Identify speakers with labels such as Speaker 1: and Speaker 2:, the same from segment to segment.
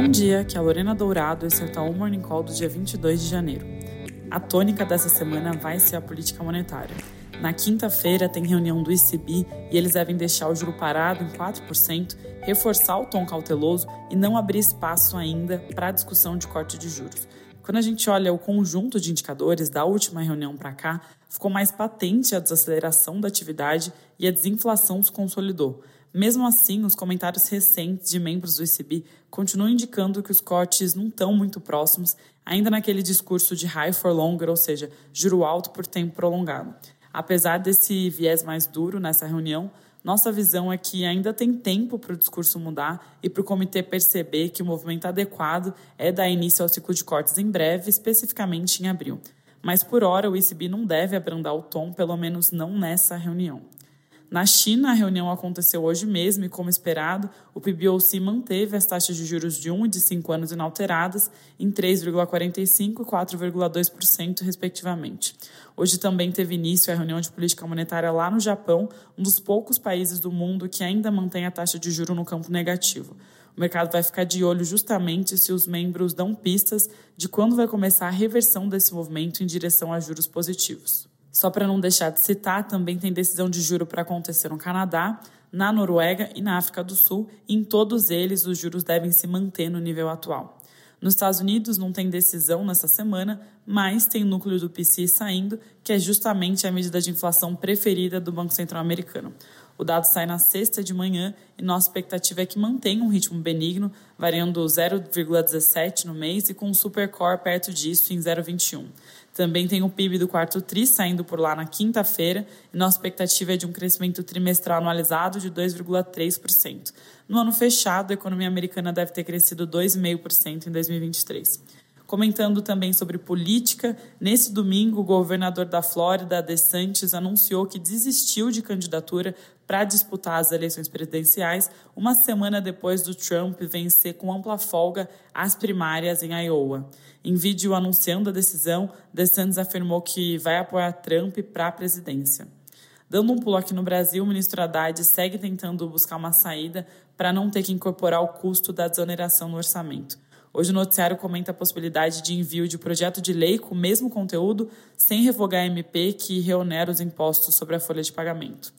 Speaker 1: Bom dia, aqui é a Lorena Dourado, esse é o Morning Call do dia 22 de janeiro. A tônica dessa semana vai ser a política monetária. Na quinta-feira tem reunião do ICB e eles devem deixar o juro parado em 4%, reforçar o tom cauteloso e não abrir espaço ainda para a discussão de corte de juros. Quando a gente olha o conjunto de indicadores da última reunião para cá, ficou mais patente a desaceleração da atividade e a desinflação se consolidou. Mesmo assim, os comentários recentes de membros do ICB continuam indicando que os cortes não estão muito próximos, ainda naquele discurso de high for longer, ou seja, juro alto por tempo prolongado. Apesar desse viés mais duro nessa reunião, nossa visão é que ainda tem tempo para o discurso mudar e para o comitê perceber que o movimento adequado é dar início ao ciclo de cortes em breve, especificamente em abril. Mas por hora o ICB não deve abrandar o tom, pelo menos não nessa reunião. Na China, a reunião aconteceu hoje mesmo e, como esperado, o PBOC manteve as taxas de juros de 1 e de 5 anos inalteradas em 3,45% e 4,2%, respectivamente. Hoje também teve início a reunião de política monetária lá no Japão, um dos poucos países do mundo que ainda mantém a taxa de juro no campo negativo. O mercado vai ficar de olho justamente se os membros dão pistas de quando vai começar a reversão desse movimento em direção a juros positivos. Só para não deixar de citar, também tem decisão de juro para acontecer no Canadá, na Noruega e na África do Sul, e em todos eles os juros devem se manter no nível atual. Nos Estados Unidos não tem decisão nessa semana, mas tem o núcleo do PCI saindo, que é justamente a medida de inflação preferida do Banco Central Americano. O dado sai na sexta de manhã e nossa expectativa é que mantenha um ritmo benigno, variando 0,17 no mês e com o supercore perto disso em 0,21. Também tem o PIB do quarto TRI saindo por lá na quinta-feira e nossa expectativa é de um crescimento trimestral anualizado de 2,3%. No ano fechado, a economia americana deve ter crescido 2,5% em 2023. Comentando também sobre política, nesse domingo, o governador da Flórida, DeSantis, anunciou que desistiu de candidatura para disputar as eleições presidenciais, uma semana depois do Trump vencer com ampla folga as primárias em Iowa. Em vídeo anunciando a decisão, DeSantis afirmou que vai apoiar Trump para a presidência. Dando um pulo aqui no Brasil, o ministro Haddad segue tentando buscar uma saída para não ter que incorporar o custo da desoneração no orçamento. Hoje o noticiário comenta a possibilidade de envio de projeto de lei com o mesmo conteúdo, sem revogar a MP que reonera os impostos sobre a folha de pagamento.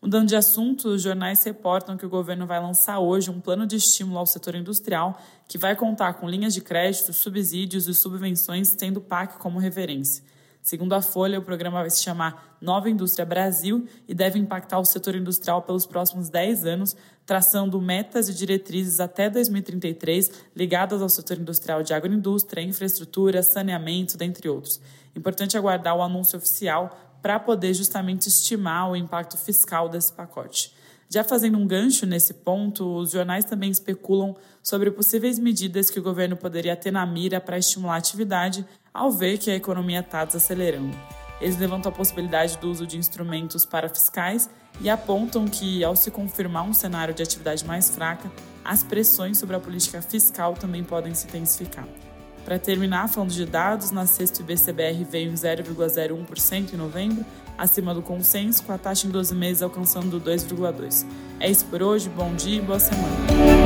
Speaker 1: Mudando de assunto, os jornais reportam que o governo vai lançar hoje um plano de estímulo ao setor industrial que vai contar com linhas de crédito, subsídios e subvenções, tendo o PAC como referência. Segundo a Folha, o programa vai se chamar Nova Indústria Brasil e deve impactar o setor industrial pelos próximos 10 anos, traçando metas e diretrizes até 2033 ligadas ao setor industrial de agroindústria, infraestrutura, saneamento, dentre outros. Importante aguardar o anúncio oficial para poder justamente estimar o impacto fiscal desse pacote. Já fazendo um gancho nesse ponto, os jornais também especulam sobre possíveis medidas que o governo poderia ter na mira para estimular a atividade ao ver que a economia está desacelerando. Eles levantam a possibilidade do uso de instrumentos parafiscais e apontam que, ao se confirmar um cenário de atividade mais fraca, as pressões sobre a política fiscal também podem se intensificar. Para terminar, falando de dados, na sexta o IBCBR veio em 0,01% em novembro, acima do consenso, com a taxa em 12 meses alcançando 2,2%. É isso por hoje, bom dia e boa semana.